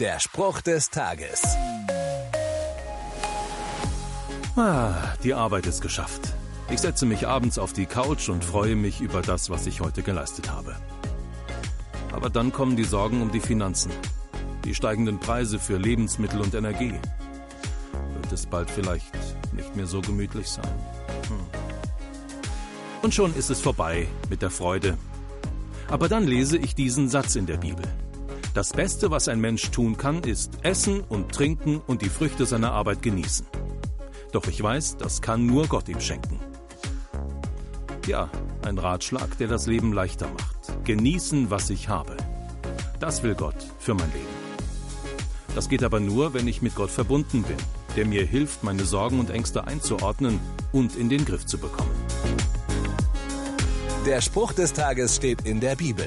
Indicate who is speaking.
Speaker 1: Der Spruch des Tages.
Speaker 2: Ah, die Arbeit ist geschafft. Ich setze mich abends auf die Couch und freue mich über das, was ich heute geleistet habe. Aber dann kommen die Sorgen um die Finanzen, die steigenden Preise für Lebensmittel und Energie. Wird es bald vielleicht nicht mehr so gemütlich sein? Hm. Und schon ist es vorbei mit der Freude. Aber dann lese ich diesen Satz in der Bibel. Das Beste, was ein Mensch tun kann, ist essen und trinken und die Früchte seiner Arbeit genießen. Doch ich weiß, das kann nur Gott ihm schenken. Ja, ein Ratschlag, der das Leben leichter macht. Genießen, was ich habe. Das will Gott für mein Leben. Das geht aber nur, wenn ich mit Gott verbunden bin, der mir hilft, meine Sorgen und Ängste einzuordnen und in den Griff zu bekommen.
Speaker 1: Der Spruch des Tages steht in der Bibel.